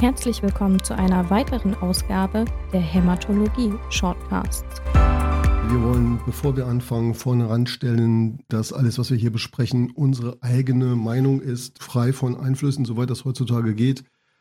Herzlich willkommen zu einer weiteren Ausgabe der Hämatologie Shortcasts. Wir wollen, bevor wir anfangen, vorne ranstellen, dass alles, was wir hier besprechen, unsere eigene Meinung ist, frei von Einflüssen, soweit das heutzutage geht.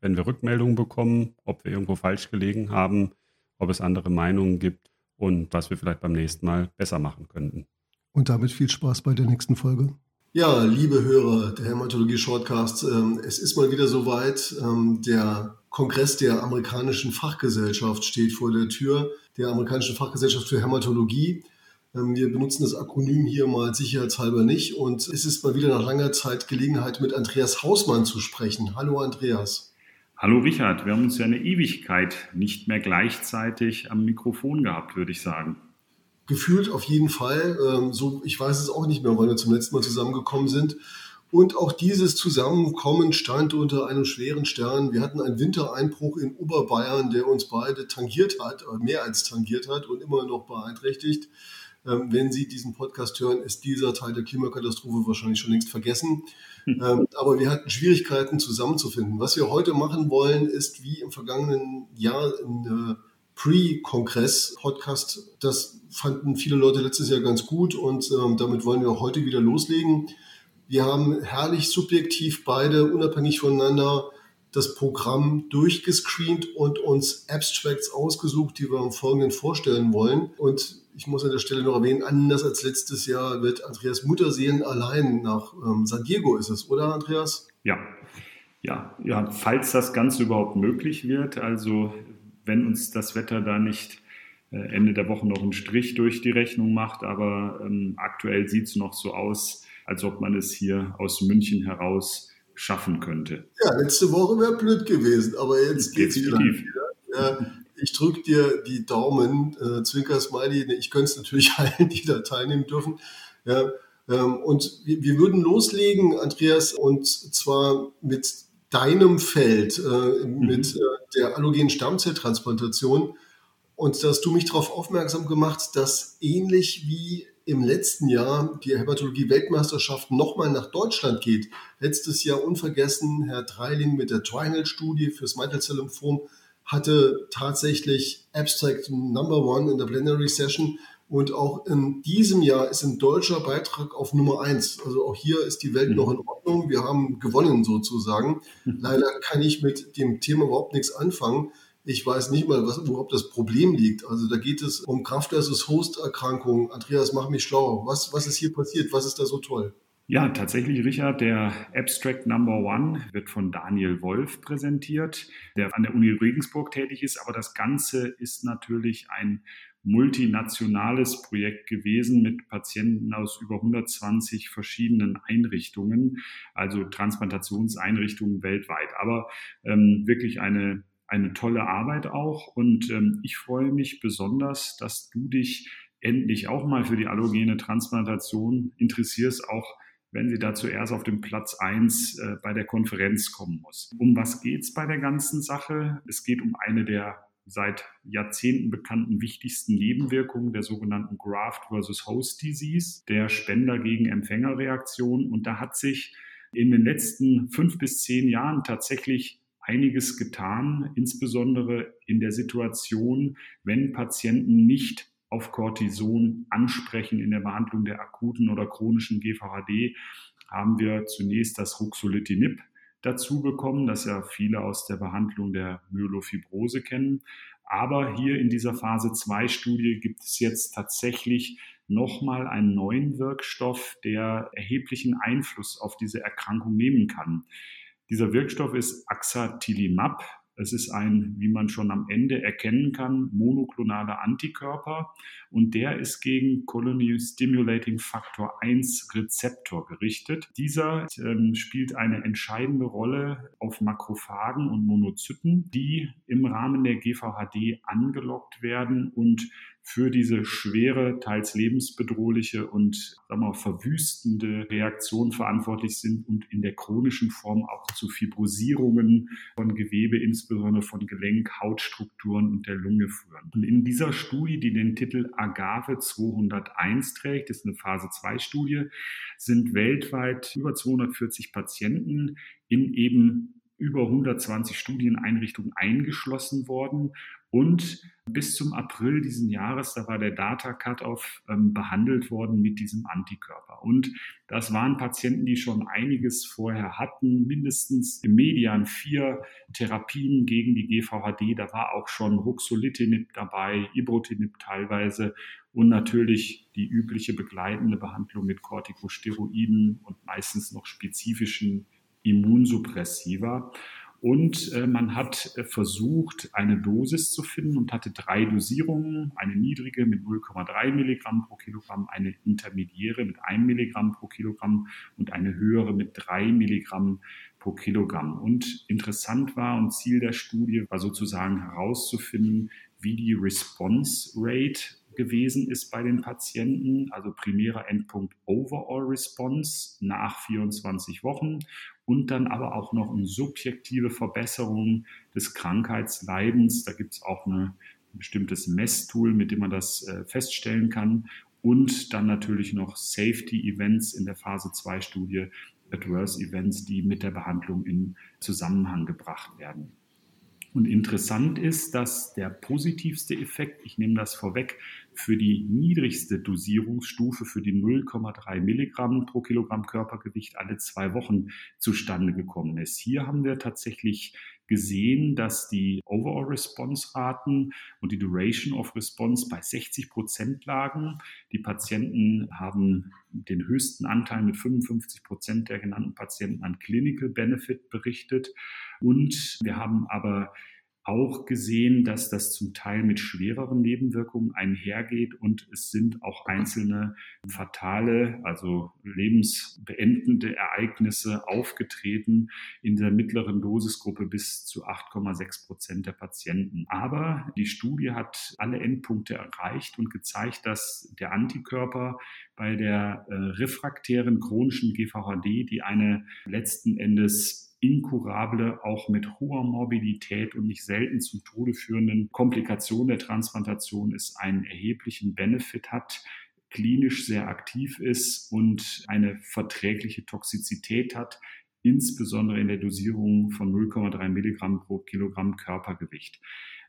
wenn wir Rückmeldungen bekommen, ob wir irgendwo falsch gelegen haben, ob es andere Meinungen gibt und was wir vielleicht beim nächsten Mal besser machen könnten. Und damit viel Spaß bei der nächsten Folge. Ja, liebe Hörer der Hämatologie Shortcast, ähm, es ist mal wieder soweit. Ähm, der Kongress der amerikanischen Fachgesellschaft steht vor der Tür, der amerikanischen Fachgesellschaft für Hämatologie. Ähm, wir benutzen das Akronym hier mal sicherheitshalber nicht. Und es ist mal wieder nach langer Zeit Gelegenheit, mit Andreas Hausmann zu sprechen. Hallo Andreas. Hallo Richard, wir haben uns ja eine Ewigkeit nicht mehr gleichzeitig am Mikrofon gehabt, würde ich sagen. Gefühlt auf jeden Fall. Ähm, so, ich weiß es auch nicht mehr, wann wir zum letzten Mal zusammengekommen sind. Und auch dieses Zusammenkommen stand unter einem schweren Stern. Wir hatten einen Wintereinbruch in Oberbayern, der uns beide tangiert hat, äh, mehr als tangiert hat und immer noch beeinträchtigt. Ähm, wenn Sie diesen Podcast hören, ist dieser Teil der Klimakatastrophe wahrscheinlich schon längst vergessen. Hm. Ähm, aber wir hatten Schwierigkeiten zusammenzufinden. Was wir heute machen wollen, ist wie im vergangenen Jahr ein Pre-Kongress-Podcast. Das fanden viele Leute letztes Jahr ganz gut und ähm, damit wollen wir auch heute wieder loslegen. Wir haben herrlich subjektiv beide, unabhängig voneinander, das Programm durchgescreent und uns Abstracts ausgesucht, die wir im Folgenden vorstellen wollen. Und ich muss an der Stelle noch erwähnen, anders als letztes Jahr wird Andreas Mutterseelen allein nach ähm, San Diego ist es, oder Andreas? Ja. Ja, ja, falls das Ganze überhaupt möglich wird, also wenn uns das Wetter da nicht äh, Ende der Woche noch einen Strich durch die Rechnung macht, aber ähm, aktuell sieht es noch so aus, als ob man es hier aus München heraus schaffen könnte. Ja, letzte Woche wäre blöd gewesen, aber jetzt geht es wieder. Ja, ich drücke dir die Daumen, äh, Zwinker Smiley. Ich könnte es natürlich allen, die da teilnehmen dürfen. Ja, ähm, und wir, wir, würden loslegen, Andreas, und zwar mit deinem Feld, äh, mhm. mit äh, der allogenen Stammzelltransplantation. Und da hast du mich darauf aufmerksam gemacht, dass ähnlich wie im letzten Jahr die Hämatologie-Weltmeisterschaft nochmal nach Deutschland geht. Letztes Jahr unvergessen Herr Dreiling mit der Triangle-Studie fürs Mantle Cell Lymphom hatte tatsächlich Abstract Number One in der Plenary Session und auch in diesem Jahr ist ein deutscher Beitrag auf Nummer eins. Also auch hier ist die Welt mhm. noch in Ordnung. Wir haben gewonnen sozusagen. Mhm. Leider kann ich mit dem Thema überhaupt nichts anfangen. Ich weiß nicht mal, was überhaupt das Problem liegt. Also da geht es um Kraft versus Hosterkrankungen. Andreas, mach mich schlau. Was, was ist hier passiert? Was ist da so toll? Ja, tatsächlich, Richard, der Abstract Number One wird von Daniel Wolf präsentiert, der an der Uni Regensburg tätig ist. Aber das Ganze ist natürlich ein multinationales Projekt gewesen mit Patienten aus über 120 verschiedenen Einrichtungen, also Transplantationseinrichtungen weltweit. Aber ähm, wirklich eine eine tolle Arbeit auch. Und ähm, ich freue mich besonders, dass du dich endlich auch mal für die allogene Transplantation interessierst, auch wenn sie da zuerst auf dem Platz eins äh, bei der Konferenz kommen muss. Um was geht's bei der ganzen Sache? Es geht um eine der seit Jahrzehnten bekannten wichtigsten Nebenwirkungen der sogenannten Graft versus Host Disease, der Spender gegen Empfängerreaktion. Und da hat sich in den letzten fünf bis zehn Jahren tatsächlich einiges getan, insbesondere in der Situation, wenn Patienten nicht auf Cortison ansprechen in der Behandlung der akuten oder chronischen GVHD, haben wir zunächst das Ruxolitinib dazu bekommen, das ja viele aus der Behandlung der Myelofibrose kennen. Aber hier in dieser Phase 2 Studie gibt es jetzt tatsächlich nochmal einen neuen Wirkstoff, der erheblichen Einfluss auf diese Erkrankung nehmen kann. Dieser Wirkstoff ist Axatilimab Es ist ein, wie man schon am Ende erkennen kann, monoklonaler Antikörper und der ist gegen Colony Stimulating Factor 1 Rezeptor gerichtet. Dieser ähm, spielt eine entscheidende Rolle auf Makrophagen und Monozyten, die im Rahmen der GVHD angelockt werden und für diese schwere, teils lebensbedrohliche und sagen wir, verwüstende Reaktion verantwortlich sind und in der chronischen Form auch zu Fibrosierungen von Gewebe, insbesondere von Gelenk, Hautstrukturen und der Lunge führen. Und in dieser Studie, die den Titel Agave 201 trägt, ist eine Phase-2-Studie, sind weltweit über 240 Patienten in eben über 120 Studieneinrichtungen eingeschlossen worden und bis zum April diesen Jahres, da war der Data Cutoff ähm, behandelt worden mit diesem Antikörper. Und das waren Patienten, die schon einiges vorher hatten, mindestens im Median vier Therapien gegen die GVHD. Da war auch schon Ruxolitinib dabei, Ibrutinib teilweise und natürlich die übliche begleitende Behandlung mit Corticosteroiden und meistens noch spezifischen Immunsuppressiva. Und äh, man hat äh, versucht, eine Dosis zu finden und hatte drei Dosierungen. Eine niedrige mit 0,3 Milligramm pro Kilogramm, eine intermediäre mit 1 Milligramm pro Kilogramm und eine höhere mit 3 Milligramm pro Kilogramm. Und interessant war und Ziel der Studie war sozusagen herauszufinden, wie die Response Rate gewesen ist bei den Patienten, also primärer Endpunkt Overall Response nach 24 Wochen und dann aber auch noch eine subjektive Verbesserung des Krankheitsleidens. Da gibt es auch eine, ein bestimmtes Messtool, mit dem man das äh, feststellen kann. Und dann natürlich noch Safety Events in der Phase 2 Studie, Adverse Events, die mit der Behandlung in Zusammenhang gebracht werden. Und interessant ist, dass der positivste Effekt, ich nehme das vorweg, für die niedrigste Dosierungsstufe für die 0,3 Milligramm pro Kilogramm Körpergewicht alle zwei Wochen zustande gekommen ist. Hier haben wir tatsächlich gesehen, dass die Overall Response Raten und die Duration of Response bei 60 Prozent lagen. Die Patienten haben den höchsten Anteil mit 55 Prozent der genannten Patienten an Clinical Benefit berichtet. Und wir haben aber auch gesehen, dass das zum Teil mit schwereren Nebenwirkungen einhergeht und es sind auch einzelne fatale, also lebensbeendende Ereignisse aufgetreten in der mittleren Dosisgruppe bis zu 8,6 Prozent der Patienten. Aber die Studie hat alle Endpunkte erreicht und gezeigt, dass der Antikörper bei der äh, refraktären chronischen GVHD, die eine letzten Endes inkurable, auch mit hoher Morbidität und nicht selten zum Tode führenden Komplikationen der Transplantation ist, einen erheblichen Benefit hat, klinisch sehr aktiv ist und eine verträgliche Toxizität hat, insbesondere in der Dosierung von 0,3 Milligramm pro Kilogramm Körpergewicht.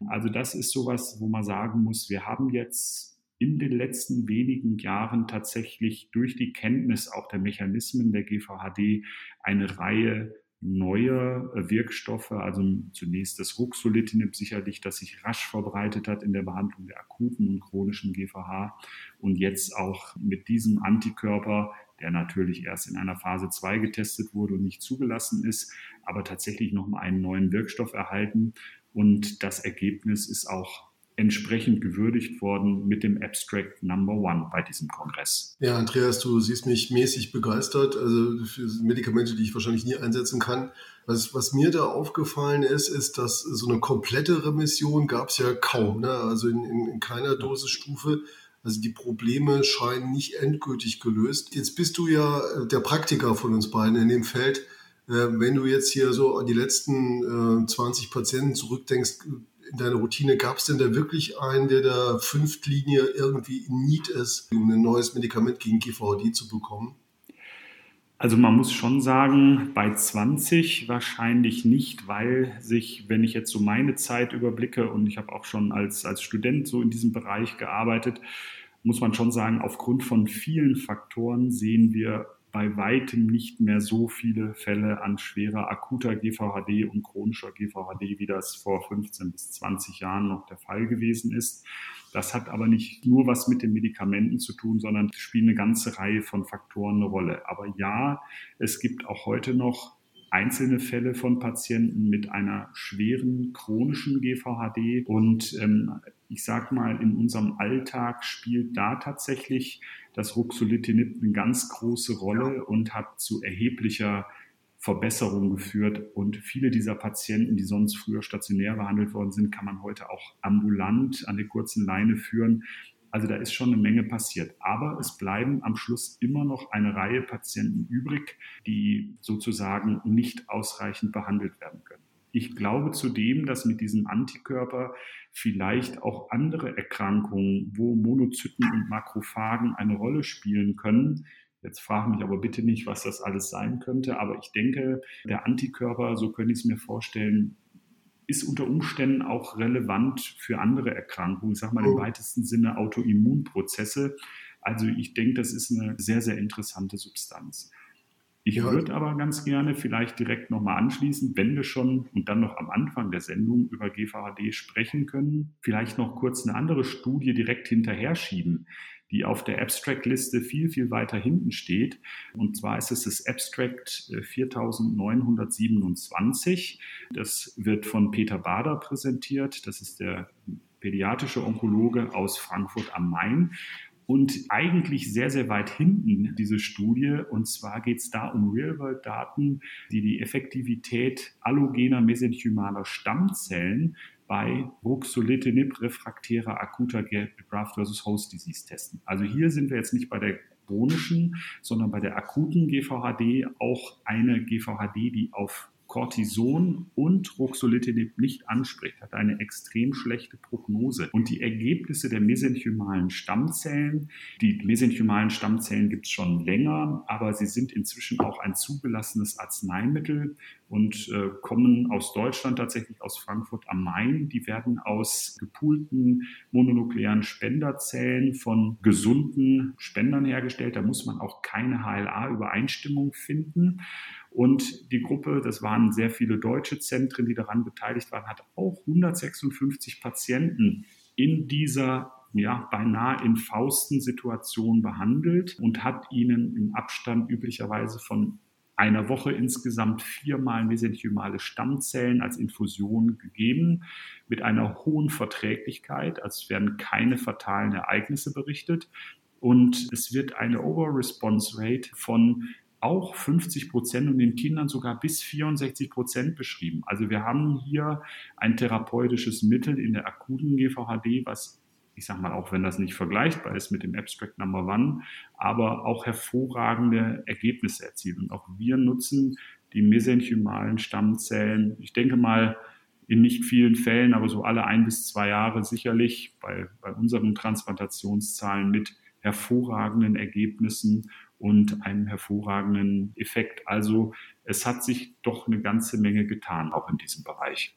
Also das ist sowas, wo man sagen muss, wir haben jetzt in den letzten wenigen Jahren tatsächlich durch die Kenntnis auch der Mechanismen der GVHD eine Reihe neue äh, Wirkstoffe, also zunächst das Ruxolitinib sicherlich, das sich rasch verbreitet hat in der Behandlung der akuten und chronischen GVH und jetzt auch mit diesem Antikörper, der natürlich erst in einer Phase 2 getestet wurde und nicht zugelassen ist, aber tatsächlich nochmal einen neuen Wirkstoff erhalten. Und das Ergebnis ist auch entsprechend gewürdigt worden mit dem Abstract Number One bei diesem Kongress. Ja, Andreas, du siehst mich mäßig begeistert, also für Medikamente, die ich wahrscheinlich nie einsetzen kann. Was, was mir da aufgefallen ist, ist, dass so eine komplette Remission gab es ja kaum, ne? also in, in, in keiner Dosisstufe. Also die Probleme scheinen nicht endgültig gelöst. Jetzt bist du ja äh, der Praktiker von uns beiden in dem Feld. Äh, wenn du jetzt hier so an die letzten 20 äh, Patienten zurückdenkst, in deiner Routine, gab es denn da wirklich einen, der da Fünftlinie irgendwie in Need ist, um ein neues Medikament gegen GVHD zu bekommen? Also man muss schon sagen, bei 20 wahrscheinlich nicht, weil sich, wenn ich jetzt so meine Zeit überblicke und ich habe auch schon als, als Student so in diesem Bereich gearbeitet, muss man schon sagen, aufgrund von vielen Faktoren sehen wir bei weitem nicht mehr so viele Fälle an schwerer akuter GVHD und chronischer GVHD, wie das vor 15 bis 20 Jahren noch der Fall gewesen ist. Das hat aber nicht nur was mit den Medikamenten zu tun, sondern spielt eine ganze Reihe von Faktoren eine Rolle. Aber ja, es gibt auch heute noch einzelne Fälle von Patienten mit einer schweren chronischen GVHD. Und ähm, ich sage mal, in unserem Alltag spielt da tatsächlich das Ruxolitinib eine ganz große Rolle und hat zu erheblicher Verbesserung geführt. Und viele dieser Patienten, die sonst früher stationär behandelt worden sind, kann man heute auch ambulant an der kurzen Leine führen. Also da ist schon eine Menge passiert. Aber es bleiben am Schluss immer noch eine Reihe Patienten übrig, die sozusagen nicht ausreichend behandelt werden können. Ich glaube zudem, dass mit diesem Antikörper vielleicht auch andere Erkrankungen, wo Monozyten und Makrophagen eine Rolle spielen können, Jetzt frage mich aber bitte nicht, was das alles sein könnte. Aber ich denke, der Antikörper, so könnte ich es mir vorstellen, ist unter Umständen auch relevant für andere Erkrankungen, ich sage mal im oh. weitesten Sinne Autoimmunprozesse. Also ich denke, das ist eine sehr, sehr interessante Substanz. Ich ja. würde aber ganz gerne vielleicht direkt nochmal anschließen, wenn wir schon und dann noch am Anfang der Sendung über GVHD sprechen können, vielleicht noch kurz eine andere Studie direkt hinterher schieben, die auf der Abstract-Liste viel, viel weiter hinten steht. Und zwar ist es das Abstract 4927. Äh, das wird von Peter Bader präsentiert. Das ist der pädiatrische Onkologe aus Frankfurt am Main und eigentlich sehr, sehr weit hinten diese Studie. Und zwar geht es da um Real-World-Daten, die die Effektivität allogener mesenchymaler Stammzellen bei Ruxolitinib refraktärer akuter Graft versus Host Disease testen. Also hier sind wir jetzt nicht bei der chronischen, sondern bei der akuten GVHD auch eine GVHD, die auf Cortison und Ruxolitinib nicht anspricht, hat eine extrem schlechte Prognose. Und die Ergebnisse der mesenchymalen Stammzellen, die mesenchymalen Stammzellen gibt es schon länger, aber sie sind inzwischen auch ein zugelassenes Arzneimittel und äh, kommen aus Deutschland, tatsächlich aus Frankfurt am Main. Die werden aus gepoolten mononuklearen Spenderzellen von gesunden Spendern hergestellt. Da muss man auch keine HLA-Übereinstimmung finden. Und die Gruppe, das waren sehr viele deutsche Zentren, die daran beteiligt waren, hat auch 156 Patienten in dieser ja, beinahe in Fausten-Situation behandelt und hat ihnen im Abstand üblicherweise von einer Woche insgesamt viermal mesenchymale Stammzellen als Infusion gegeben, mit einer hohen Verträglichkeit. Also es werden keine fatalen Ereignisse berichtet. Und es wird eine Overresponse Rate von auch 50 Prozent und den Kindern sogar bis 64 Prozent beschrieben. Also wir haben hier ein therapeutisches Mittel in der akuten GVHD, was ich sage mal, auch wenn das nicht vergleichbar ist mit dem Abstract Number One, aber auch hervorragende Ergebnisse erzielt. Und auch wir nutzen die mesenchymalen Stammzellen, ich denke mal, in nicht vielen Fällen, aber so alle ein bis zwei Jahre sicherlich bei, bei unseren Transplantationszahlen mit hervorragenden Ergebnissen und einem hervorragenden Effekt. Also es hat sich doch eine ganze Menge getan, auch in diesem Bereich.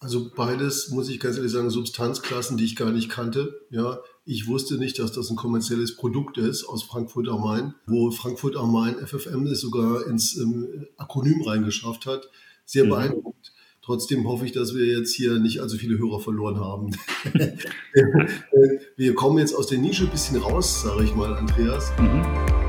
Also beides, muss ich ganz ehrlich sagen, Substanzklassen, die ich gar nicht kannte. Ja, ich wusste nicht, dass das ein kommerzielles Produkt ist aus Frankfurt am Main, wo Frankfurt am Main FFM es sogar ins ähm, Akronym reingeschafft hat. Sehr mhm. Trotzdem hoffe ich, dass wir jetzt hier nicht allzu viele Hörer verloren haben. wir kommen jetzt aus der Nische ein bisschen raus, sage ich mal, Andreas. Mhm.